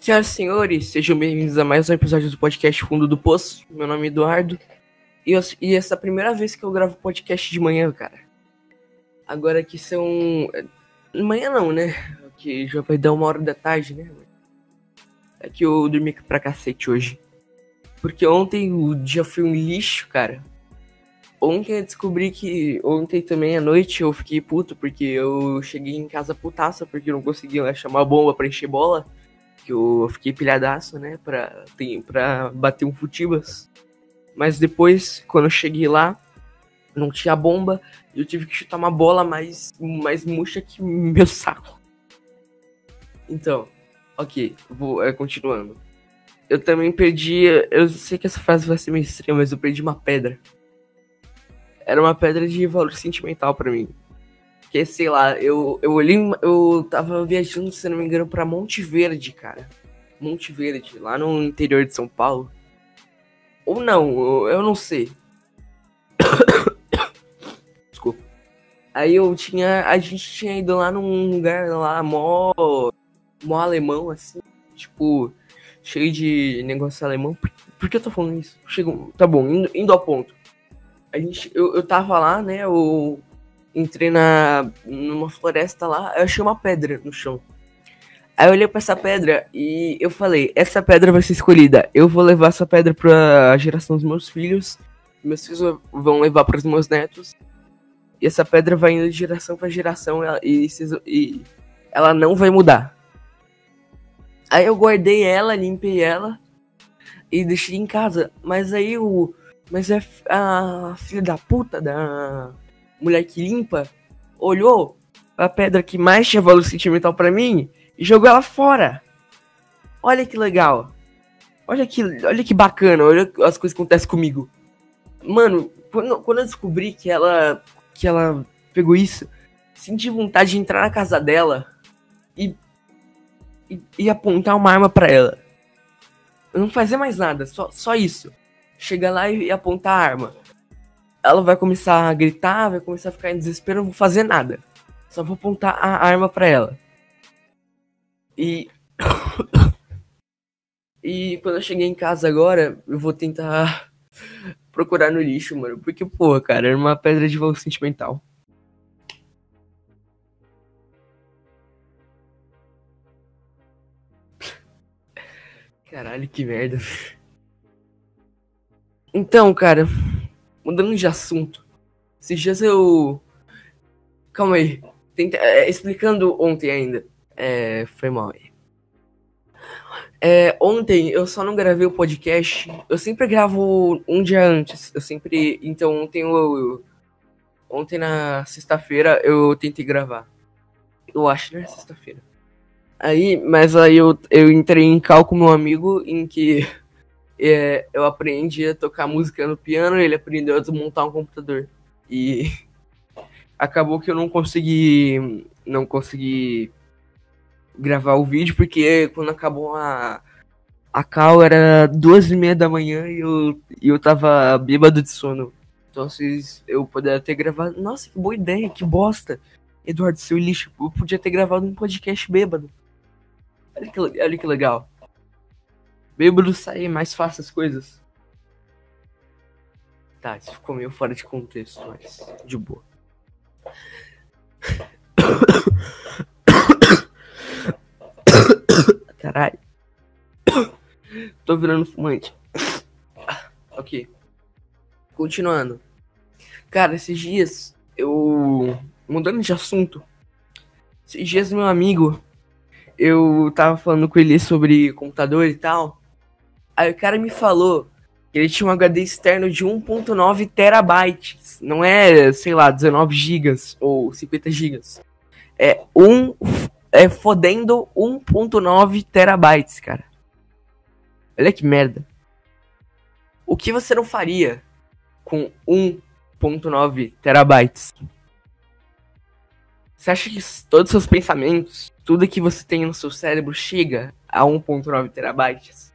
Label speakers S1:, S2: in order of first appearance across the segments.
S1: Senhoras e senhores, sejam bem-vindos a mais um episódio do podcast Fundo do Poço. Meu nome é Eduardo. E, eu, e essa é a primeira vez que eu gravo podcast de manhã, cara. Agora que são. Manhã não, né? Que já vai dar uma hora da tarde, né? É que eu dormi pra cacete hoje. Porque ontem o dia foi um lixo, cara. Ontem eu descobri que. Ontem também à noite eu fiquei puto porque eu cheguei em casa putaça porque eu não conseguia chamar bomba pra encher bola. Que eu fiquei pilhadaço, né? Pra, tem, pra bater um futibas. Mas depois, quando eu cheguei lá, não tinha bomba. Eu tive que chutar uma bola mais, mais murcha que meu saco. Então, ok, vou é, continuando. Eu também perdi. Eu sei que essa frase vai ser meio estranha, mas eu perdi uma pedra era uma pedra de valor sentimental para mim. Que, sei lá, eu, eu olhei, eu tava viajando, se não me engano, pra Monte Verde, cara. Monte Verde, lá no interior de São Paulo. Ou não, eu não sei. Desculpa. Aí eu tinha. A gente tinha ido lá num lugar lá, mó. mó alemão, assim. Tipo, cheio de negócio alemão. Por, por que eu tô falando isso? Chego, tá bom, indo, indo ao ponto a gente, eu, eu tava lá, né? Eu entrei na, numa floresta lá, eu achei uma pedra no chão. Aí eu olhei pra essa pedra e eu falei, essa pedra vai ser escolhida. Eu vou levar essa pedra pra geração dos meus filhos. Meus filhos vão levar para os meus netos. E essa pedra vai indo de geração para geração e, e ela não vai mudar. Aí eu guardei ela, limpei ela e deixei em casa. Mas aí o, mas é a filha da puta da mulher que limpa olhou a pedra que mais tinha valor sentimental para mim e jogou ela fora. Olha que legal. Olha que, olha que bacana, olha as coisas que acontecem comigo. Mano, quando, quando eu descobri que ela que ela pegou isso, senti vontade de entrar na casa dela e, e, e apontar uma arma para ela. Eu não fazer mais nada, só, só isso chega lá e apontar a arma. Ela vai começar a gritar, vai começar a ficar em desespero, eu não vou fazer nada. Só vou apontar a arma para ela. E. e quando eu cheguei em casa agora, eu vou tentar procurar no lixo, mano. Porque, pô, cara, era uma pedra de valor sentimental. Caralho, que merda. Então, cara, mudando de assunto. Esses dias eu. Calma aí. Tenta... É, explicando ontem ainda. É, foi mal aí. É, ontem eu só não gravei o podcast. Eu sempre gravo um dia antes. Eu sempre. Então ontem eu. Ontem na sexta-feira eu tentei gravar. Eu acho que era sexta-feira. Aí, mas aí eu, eu entrei em cálculo com meu amigo em que é, eu aprendi a tocar música no piano, ele aprendeu a desmontar um computador. E acabou que eu não consegui não consegui gravar o vídeo porque quando acabou a a cal era duas e meia da manhã e eu, e eu tava bêbado de sono. Então vocês, eu poderia ter gravado. Nossa, que boa ideia, que bosta. Eduardo, seu lixo. Eu podia ter gravado um podcast bêbado. Olha que, olha que legal. Bêbado sair mais fácil as coisas. Tá, isso ficou meio fora de contexto, mas de boa. Caralho. Tô virando fumante. Ok. Continuando. Cara, esses dias eu. Mudando de assunto. Esses dias meu amigo. Eu tava falando com ele sobre computador e tal. Aí o cara me falou que ele tinha um HD externo de 1.9 terabytes. Não é, sei lá, 19 gigas ou 50 gigas. É um é fodendo 1.9 terabytes, cara. Olha que merda. O que você não faria com 1.9 terabytes? Você acha que todos os seus pensamentos, tudo que você tem no seu cérebro chega a 1.9 terabytes?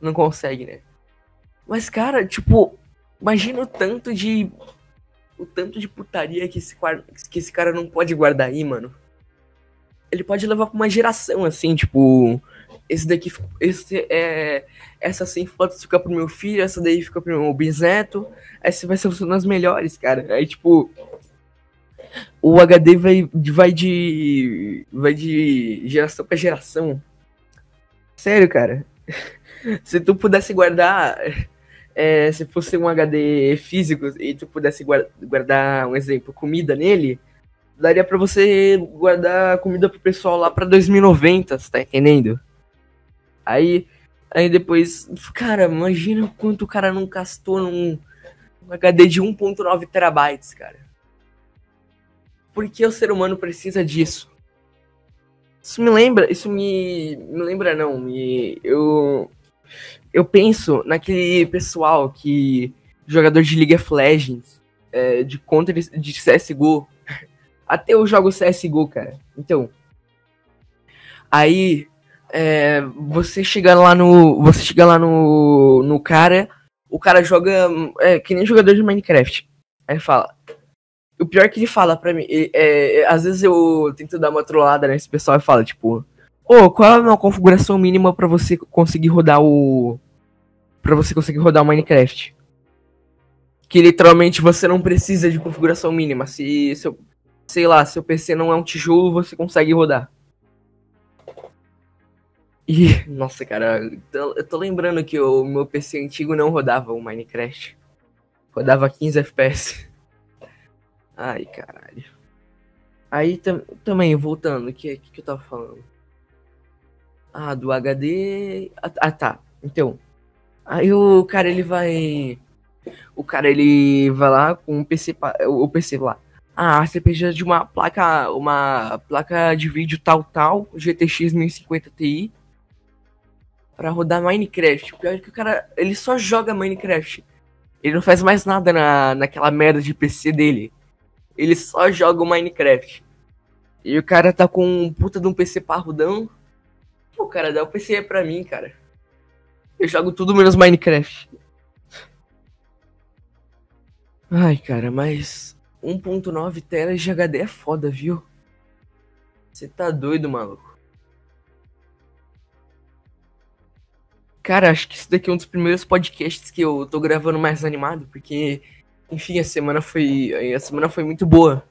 S1: Não consegue, né? Mas, cara, tipo, imagina o tanto de. O tanto de putaria que esse, que esse cara não pode guardar aí, mano. ele pode levar pra uma geração, assim, tipo, esse daqui, esse é, essa 100 fotos fica pro meu filho, essa daí fica pro meu bisneto, essa vai ser uma das melhores, cara. Aí, tipo, o HD vai, vai de, vai de geração pra geração. Sério, cara. Se tu pudesse guardar, é, se fosse um HD físico e tu pudesse guardar, um exemplo, comida nele, daria para você guardar comida pro pessoal lá pra 2090, você tá entendendo? Aí, aí depois, cara, imagina quanto o cara não gastou num, num HD de 1.9 terabytes, cara. Por que o ser humano precisa disso? Isso me lembra, isso me, me lembra não, me, eu, eu penso naquele pessoal que, jogador de League of Legends, é, de Counter, de CSGO, até eu jogo CSGO, cara. Então, aí é, você chega lá no, você chega lá no, no cara, o cara joga é, que nem jogador de Minecraft. Aí fala, o pior é que ele fala pra mim, é, é, às vezes eu tento dar uma trollada nesse pessoal e fala, tipo, oh, qual é a configuração mínima para você conseguir rodar o. para você conseguir rodar o Minecraft? Que literalmente você não precisa de configuração mínima. Se seu, sei lá, seu PC não é um tijolo, você consegue rodar. E, nossa, cara, eu tô lembrando que o meu PC antigo não rodava o Minecraft. Rodava 15 FPS. Ai, caralho. Aí tam, também, voltando, o que, que, que eu tava falando? Ah, do HD. Ah, ah, tá. Então. Aí o cara ele vai. O cara ele vai lá com o PC. O PC lá. Ah, você precisa de uma placa. Uma placa de vídeo tal tal. GTX 1050 Ti. Pra rodar Minecraft. O pior é que o cara. Ele só joga Minecraft. Ele não faz mais nada na, naquela merda de PC dele ele só joga o Minecraft. E o cara tá com um puta de um PC parrudão. Pô, cara, o PC é pra mim, cara. Eu jogo tudo menos Minecraft. Ai, cara, mas 1.9 telas de HD é foda, viu? Você tá doido, maluco. Cara, acho que isso daqui é um dos primeiros podcasts que eu tô gravando mais animado, porque enfim, a semana foi. A semana foi muito boa.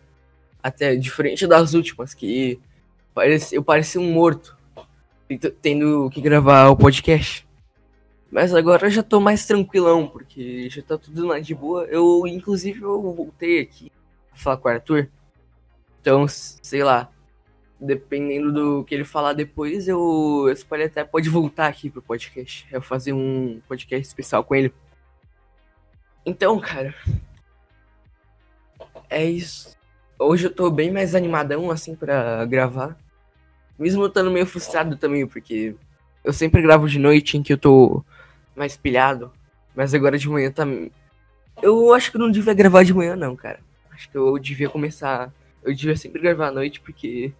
S1: Até diferente das últimas, que eu parecia um morto. Tendo que gravar o podcast. Mas agora eu já tô mais tranquilão, porque já tá tudo lá de boa. Eu, inclusive, eu voltei aqui a falar com o Arthur. Então, sei lá. Dependendo do que ele falar depois, eu, eu até pode voltar aqui pro podcast. Eu fazer um podcast especial com ele. Então, cara, é isso. Hoje eu tô bem mais animadão, assim, para gravar. Mesmo eu estando meio frustrado também, porque eu sempre gravo de noite em que eu tô mais pilhado. Mas agora de manhã tá. Eu acho que eu não devia gravar de manhã, não, cara. Acho que eu devia começar. Eu devia sempre gravar à noite, porque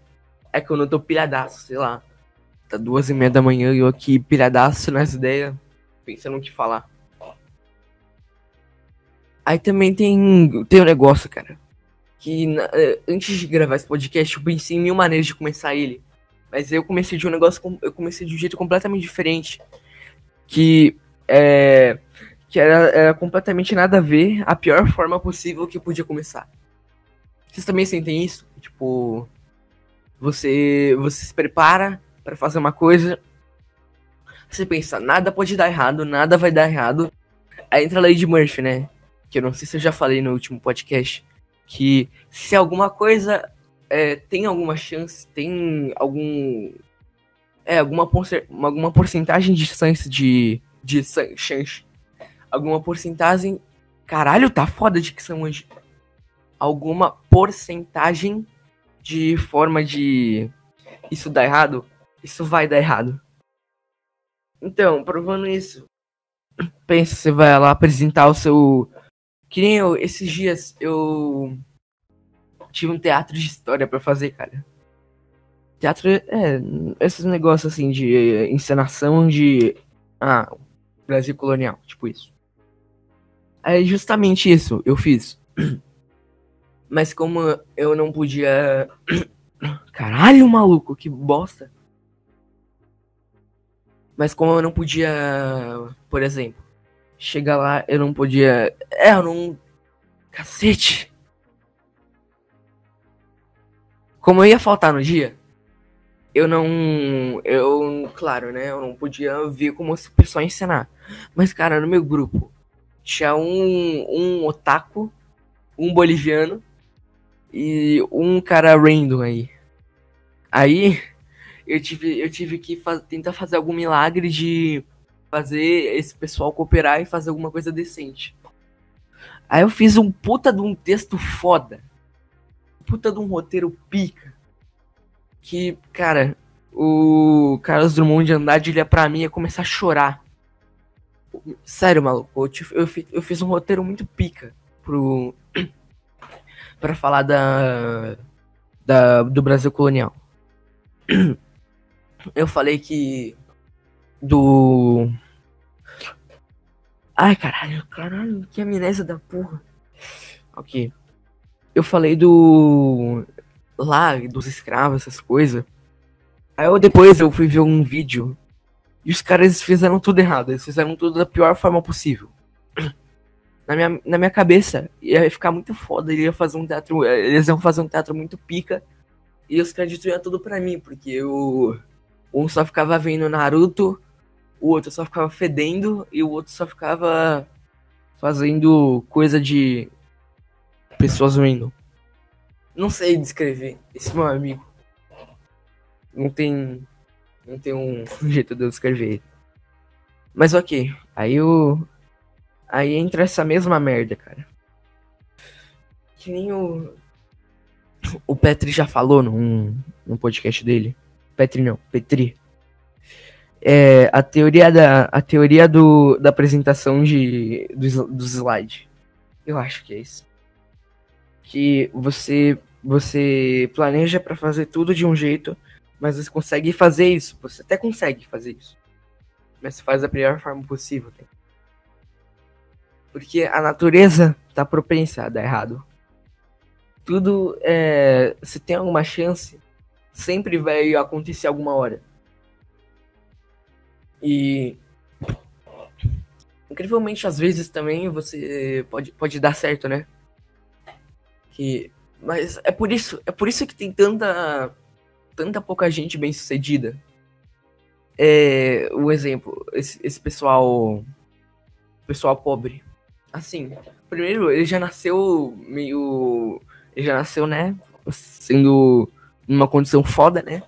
S1: é que eu não tô pilhadaço, sei lá. Tá duas e meia da manhã e eu aqui pilhadaço nas ideias, pensando no que falar. Aí também tem, tem um negócio, cara. Que na, eh, antes de gravar esse podcast, eu pensei em mil maneiras de começar ele. Mas eu comecei de um negócio. Eu comecei de um jeito completamente diferente. Que é. Que era, era completamente nada a ver, a pior forma possível que eu podia começar. Vocês também sentem isso? Tipo. Você. Você se prepara para fazer uma coisa. Você pensa, nada pode dar errado, nada vai dar errado. Aí entra a lei de Murphy, né? que eu não sei se eu já falei no último podcast, que se alguma coisa é, tem alguma chance, tem algum. É, alguma, alguma porcentagem de chance de. de chance. Alguma porcentagem. Caralho, tá foda de que são hoje. Alguma porcentagem de forma de. Isso dá errado? Isso vai dar errado. Então, provando isso, pensa, você vai lá apresentar o seu que nem eu, esses dias eu tive um teatro de história para fazer, cara. Teatro é esses negócios assim de encenação de ah, Brasil colonial, tipo isso. É justamente isso eu fiz. Mas como eu não podia Caralho, maluco, que bosta. Mas como eu não podia, por exemplo, chegar lá, eu não podia. É, eu não. Cacete! Como eu ia faltar no dia, eu não. Eu, claro, né? Eu não podia ver como o pessoal ensinar. Mas, cara, no meu grupo tinha um, um otaku, um boliviano e um cara random aí. Aí eu tive, eu tive que faz, tentar fazer algum milagre de fazer esse pessoal cooperar e fazer alguma coisa decente. Aí eu fiz um puta de um texto foda. Puta de um roteiro pica. Que, cara, o Carlos Drummond de Andrade, ele é pra mim ia começar a chorar. Sério, maluco, eu, eu, eu fiz um roteiro muito pica pro. para falar da, da. do Brasil colonial. Eu falei que. Do. Ai, caralho, caralho, que amnésia da porra. Ok. Eu falei do. Lá, dos escravos, essas coisas. Aí eu depois eu fui ver um vídeo. E os caras fizeram tudo errado. Eles fizeram tudo da pior forma possível. Na minha, na minha cabeça, ia ficar muito foda. Ia fazer um teatro. Eles iam fazer um teatro muito pica. E os créditos iam tudo pra mim, porque eu. Um só ficava vendo Naruto, o outro só ficava fedendo e o outro só ficava fazendo coisa de pessoas rindo. Não sei descrever esse meu amigo. Não tem não tem um jeito de eu descrever ele. Mas ok, aí o aí entra essa mesma merda, cara. Que nem o o Petri já falou num, num podcast dele. Petri não, Petri. É, a teoria da a teoria do, da apresentação de dos slides. Eu acho que é isso. Que você você planeja para fazer tudo de um jeito, mas você consegue fazer isso. Você até consegue fazer isso. Mas você faz da melhor forma possível. Tá? Porque a natureza tá propensa a dar errado tudo é, se tem alguma chance, sempre vai acontecer alguma hora. E incrivelmente às vezes também você pode, pode dar certo, né? Que mas é por isso, é por isso que tem tanta tanta pouca gente bem-sucedida. É, o exemplo, esse, esse pessoal pessoal pobre. Assim, primeiro ele já nasceu meio ele já nasceu, né? Sendo numa condição foda, né?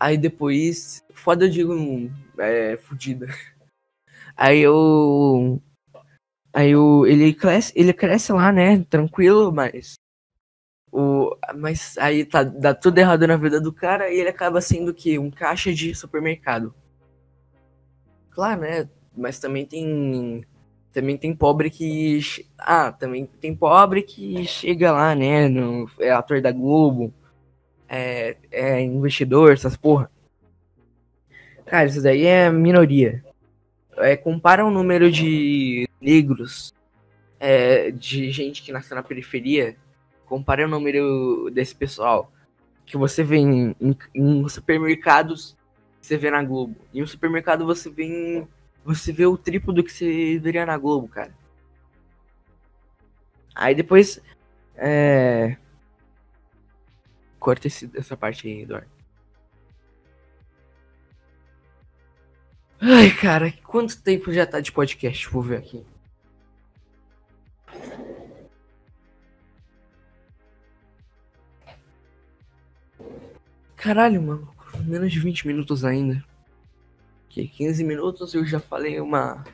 S1: Aí depois. Foda eu digo. É. Fudida. Aí eu. Aí o, ele cresce, ele cresce lá, né? Tranquilo, mas. O, mas aí tá, dá tudo errado na vida do cara e ele acaba sendo que um caixa de supermercado. Claro, né? Mas também tem também tem pobre que. Ah, também tem pobre que chega lá, né? No, é ator da Globo, é, é investidor, essas porra. Cara, isso daí é minoria. É, compara o número de negros, é, de gente que nasceu na periferia, compara o número desse pessoal que você vê em, em, em supermercados, você vê na Globo. Em um supermercado você vê em você vê o triplo do que você veria na Globo, cara. Aí depois. É. Corta esse, essa parte aí, Eduardo. Ai, cara, quanto tempo já tá de podcast? Vou ver aqui. Caralho, mano. Menos de 20 minutos ainda que 15 minutos eu já falei uma.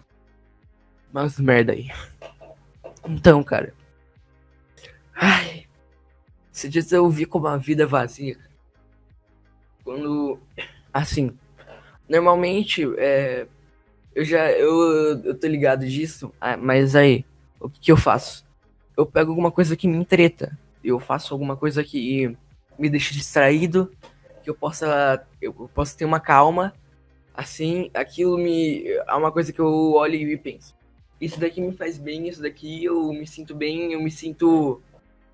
S1: Umas merda aí. Então, cara. Ai. Se diz eu vi como a vida é vazia. Quando. Assim. Normalmente, é. Eu já. Eu, eu tô ligado disso. Ah, mas aí. O que, que eu faço? Eu pego alguma coisa que me entreta. Eu faço alguma coisa que me deixa distraído. Que eu possa. Eu possa ter uma calma assim, aquilo me. É uma coisa que eu olho e penso. Isso daqui me faz bem, isso daqui eu me sinto bem, eu me sinto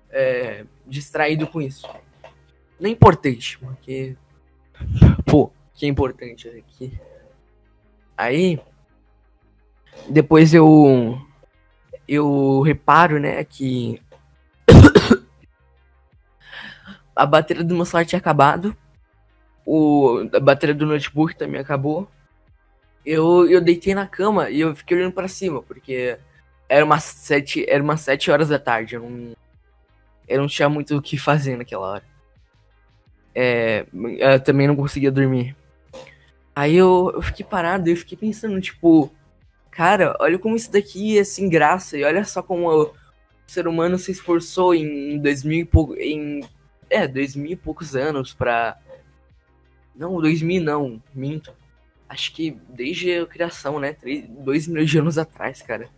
S1: é, distraído com isso. Não é importante, porque. Pô, que é importante aqui. Aí. Depois eu. Eu reparo, né, que. a bateria do meu celular tinha acabado. O, a bateria do notebook também acabou. Eu, eu deitei na cama e eu fiquei olhando para cima, porque era umas sete, era umas sete horas da tarde. Eu não, eu não tinha muito o que fazer naquela hora. É, eu também não conseguia dormir. Aí eu, eu fiquei parado e fiquei pensando, tipo, cara, olha como isso daqui é sem graça. E olha só como o ser humano se esforçou em dois mil e pouco. Em, é, dois mil e poucos anos pra. Não, dois mil não, minto. Acho que desde a criação, né? Três, dois milhões de anos atrás, cara.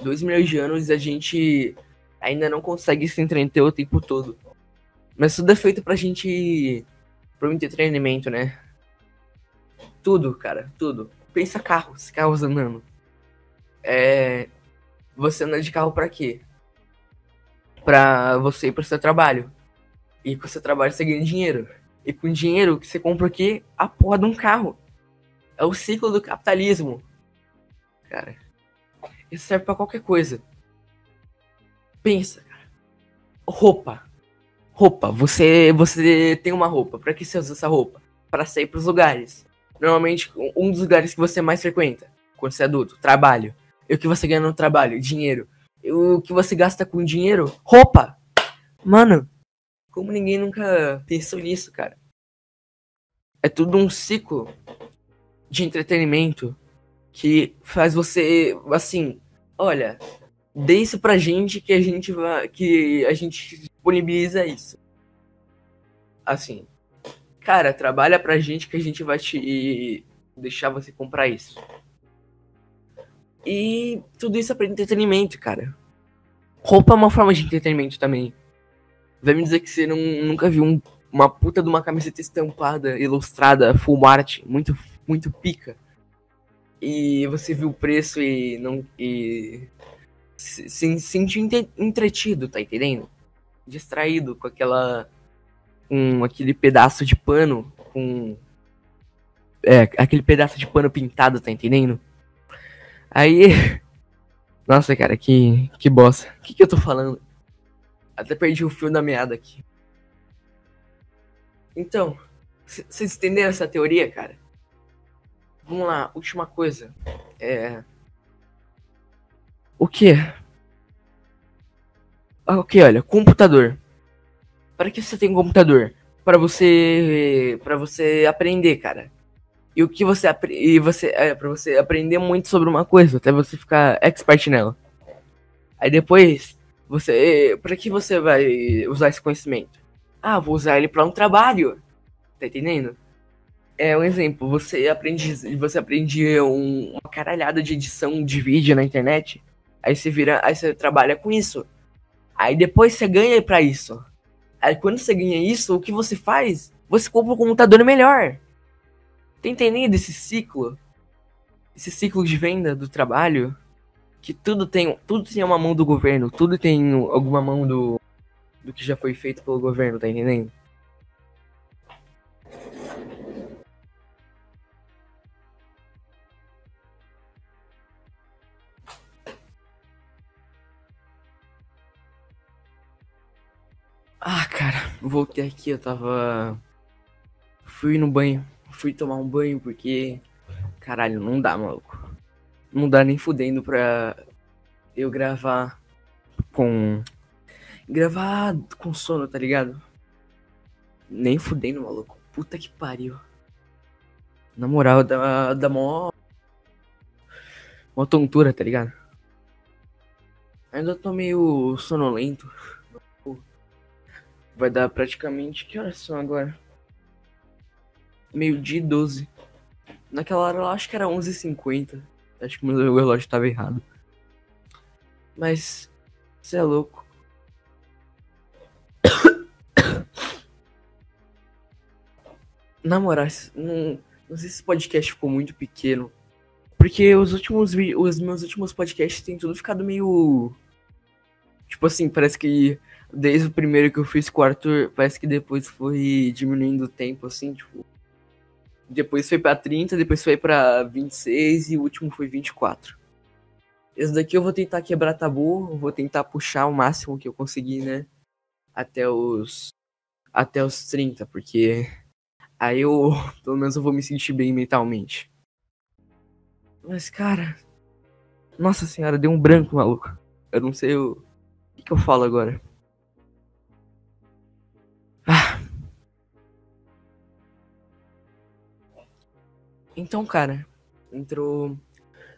S1: Dois milhões de anos a gente ainda não consegue se entreter o tempo todo. Mas tudo é feito pra gente. pro entretenimento, né? Tudo, cara, tudo. Pensa carros, carros andando. É. Você anda de carro pra quê? Pra você ir pro seu trabalho. E com o seu trabalho você ganha dinheiro. E com dinheiro que você compra o quê? A porra de um carro. É o ciclo do capitalismo. Cara. Isso serve para qualquer coisa. Pensa, cara. Roupa. Roupa. Você você tem uma roupa. Para que você usa essa roupa? Para sair para os lugares. Normalmente um dos lugares que você mais frequenta quando você é adulto, trabalho. E o que você ganha no trabalho? Dinheiro. E o que você gasta com dinheiro? Roupa. Mano, como ninguém nunca pensou nisso, cara? É tudo um ciclo de entretenimento que faz você, assim, olha, dê isso pra gente que a gente vai, que a gente disponibiliza isso. Assim, cara, trabalha pra gente que a gente vai te deixar você comprar isso. E tudo isso é pra entretenimento, cara. Roupa é uma forma de entretenimento também. Vai me dizer que você não, nunca viu um, uma puta de uma camiseta estampada, ilustrada, full art, muito, muito pica. E você viu o preço e não. E se, se sentiu entretido, tá entendendo? Distraído com aquela. com aquele pedaço de pano. Com. É, aquele pedaço de pano pintado, tá entendendo? Aí. Nossa, cara, que, que bosta. O que, que eu tô falando? Até perdi o fio da meada aqui. Então, vocês entenderam essa teoria, cara? Vamos lá, última coisa. É. O que? Ah, ok, olha, computador. Para que você tem um computador? Para você, para você aprender, cara. E o que você e você é para você aprender muito sobre uma coisa, até você ficar expert nela. Aí depois, você, para que você vai usar esse conhecimento? Ah, vou usar ele para um trabalho. Tá entendendo? É um exemplo, você aprende, você aprende um, uma caralhada de edição de vídeo na internet, aí você vira, aí você trabalha com isso. Aí depois você ganha para isso. Aí quando você ganha isso, o que você faz? Você compra um computador melhor. Tá entendendo esse ciclo? Esse ciclo de venda do trabalho? Que tudo tem, tudo tem uma mão do governo, tudo tem alguma mão do, do que já foi feito pelo governo, tá entendendo? Ah, cara, voltei aqui, eu tava. Fui no banho, fui tomar um banho porque. Caralho, não dá, maluco. Não dá nem fudendo pra eu gravar com. Gravar com sono, tá ligado? Nem fudendo, maluco. Puta que pariu. Na moral, dá, dá mó. Mó tontura, tá ligado? Ainda tô meio sonolento. Vai dar praticamente. Que horas são agora? Meio-dia 12. Naquela hora eu acho que era 11h50. Acho que meu relógio estava errado. Mas. Você é louco. Na moral, não, não sei se esse podcast ficou muito pequeno. Porque os últimos os meus últimos podcasts têm tudo ficado meio. Tipo assim, parece que desde o primeiro que eu fiz com o Arthur, parece que depois foi diminuindo o tempo, assim, tipo. Depois foi pra 30, depois foi pra 26 e o último foi 24. Esse daqui eu vou tentar quebrar tabu, vou tentar puxar o máximo que eu conseguir, né? Até os. Até os 30, porque aí eu, pelo menos, eu vou me sentir bem mentalmente. Mas, cara. Nossa senhora, deu um branco, maluco. Eu não sei o. O que, que eu falo agora? Então, cara, entrou.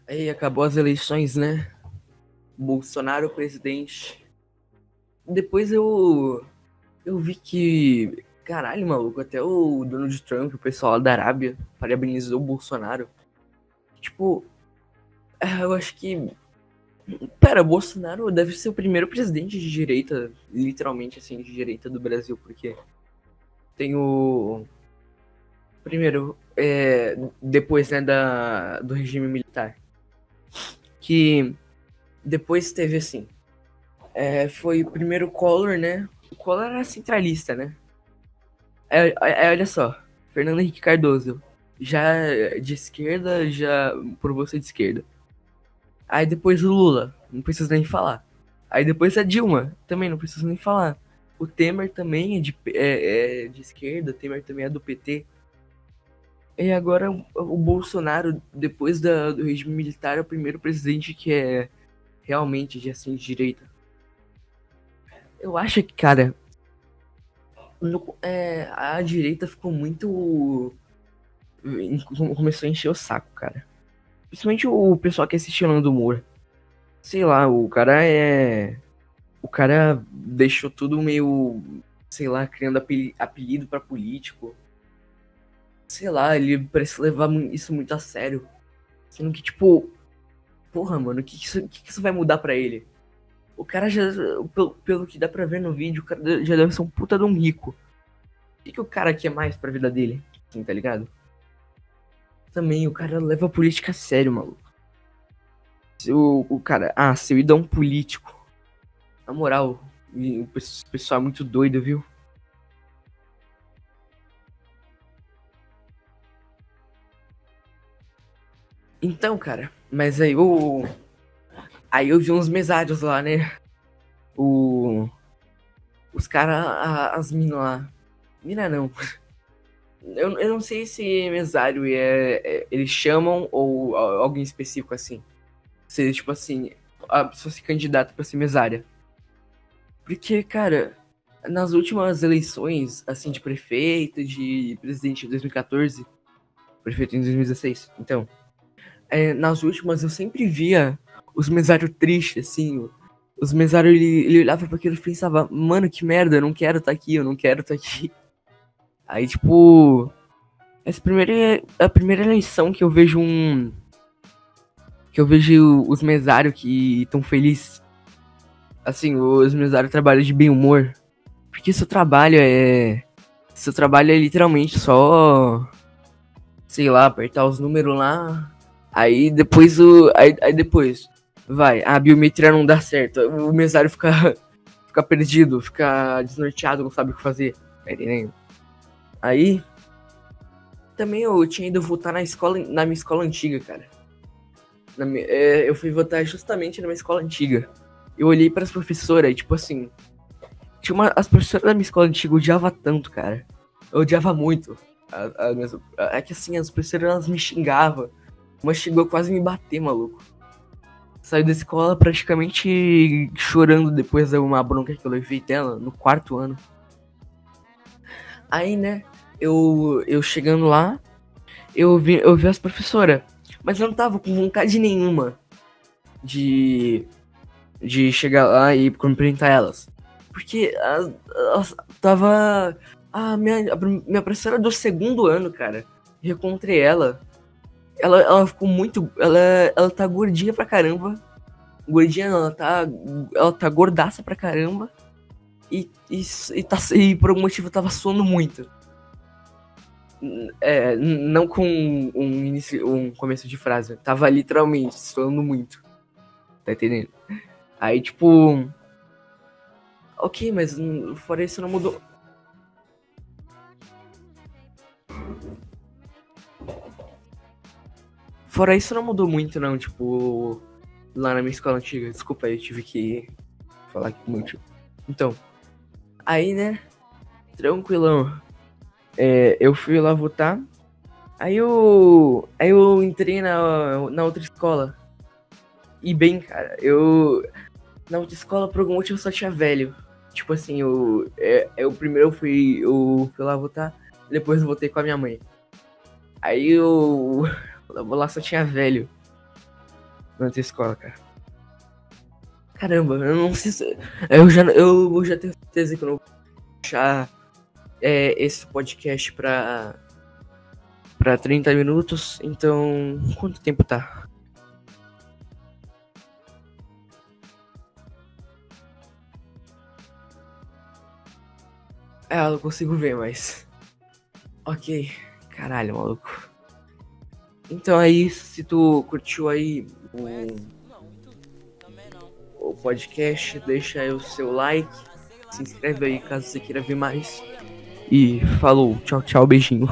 S1: Aí acabou as eleições, né? Bolsonaro presidente. Depois eu. Eu vi que. Caralho, maluco, até o Donald Trump, o pessoal da Arábia, parabenizou o Bolsonaro. Tipo. é, Eu acho que. Pera, Bolsonaro deve ser o primeiro presidente de direita, literalmente assim, de direita do Brasil, porque tem o. Primeiro, é, depois né, da, do regime militar. Que depois teve assim. é, foi o primeiro Collor, né? O Collor era centralista, né? É, é, olha só, Fernando Henrique Cardoso. Já de esquerda, já provou ser de esquerda. Aí depois o Lula, não precisa nem falar. Aí depois a Dilma, também não precisa nem falar. O Temer também é de, é, é de esquerda, o Temer também é do PT. E agora o, o Bolsonaro, depois da, do regime militar, é o primeiro presidente que é realmente de assim direita. Eu acho que, cara, no- é, a direita ficou muito. Começou a encher o saco, cara. Principalmente o pessoal que assistiu Nando Moura. Sei lá, o cara é. O cara deixou tudo meio. Sei lá, criando apeli- apelido pra político. Sei lá, ele parece levar isso muito a sério. Sendo que, tipo. Porra, mano, o que, que, isso, que, que isso vai mudar pra ele? O cara já. Pelo, pelo que dá pra ver no vídeo, o cara já deve ser um puta de um rico. O que, que o cara quer mais pra vida dele? Assim, tá ligado? Também o cara leva a política a sério, maluco. Se o, o cara. Ah, seu é um político. Na moral, o pes- pessoal é muito doido, viu? Então, cara, mas aí o. Aí eu vi uns mesários lá, né? O. Os caras, as minas lá. Mina não. Eu, eu não sei se mesário é, é- Eles chamam ou alguém específico assim. Se, tipo assim, a pessoa se candidata pra ser mesária. Porque, cara, nas últimas eleições, assim, de prefeito, de presidente em 2014, prefeito em 2016, então. É, nas últimas eu sempre via os mesários tristes, assim. Os mesários, ele, ele olhava pra aquilo e pensava, mano, que merda, eu não quero estar aqui, eu não quero estar aqui. Aí, tipo. Essa primeira é a primeira eleição que eu vejo um. Que eu vejo os mesários que estão felizes. Assim, os mesários trabalham de bem humor. Porque seu trabalho é. Seu trabalho é literalmente só. Sei lá, apertar os números lá. Aí depois o. Aí, aí depois. Vai, a biometria não dá certo. O mesário fica. Fica perdido, fica desnorteado, não sabe o que fazer. Tá? Aí. Também eu tinha ido votar na escola, na minha escola antiga, cara. Na mi- é, eu fui votar justamente na minha escola antiga. Eu olhei para as professoras e, tipo assim. Tinha uma, as professoras da minha escola antiga odiava tanto, cara. Eu odiava muito. A- a- é que assim, as professoras elas me xingavam. Uma chegou a quase me bater, maluco. Saí da escola praticamente chorando depois de uma bronca que eu levei dela no quarto ano. Aí, né, eu, eu chegando lá, eu vi, eu vi as professoras, mas eu não tava com vontade nenhuma de, de chegar lá e cumprimentar elas. Porque elas, tava. A minha, a minha professora do segundo ano, cara. Eu encontrei ela. Ela, ela ficou muito. Ela, ela tá gordinha pra caramba. Gordinha não, ela tá. Ela tá gordaça pra caramba. E, e, e, tá, e por algum motivo tava suando muito. É, não com um, início, um começo de frase. Tava literalmente suando muito. Tá entendendo? Aí, tipo. Ok, mas fora isso não mudou. Fora isso não mudou muito, não, tipo, lá na minha escola antiga. Desculpa aí, eu tive que falar aqui muito. Então, aí, né, tranquilão. É, eu fui lá votar. Aí eu. Aí eu entrei na, na outra escola. E bem, cara, eu. Na outra escola, por algum motivo, só tinha velho. Tipo assim, eu. É, eu primeiro eu fui. Eu fui lá votar, depois eu votei com a minha mãe. Aí eu. Lá só tinha velho. Na outra escola, cara. Caramba, eu não sei se. Eu já, eu já tenho certeza que eu não vou deixar é, esse podcast pra. pra 30 minutos. Então. Quanto tempo tá? É, eu não consigo ver, mas. Ok. Caralho, maluco. Então é isso. Se tu curtiu aí o, o podcast, deixa aí o seu like. Se inscreve aí caso você queira ver mais. E falou, tchau, tchau, beijinho.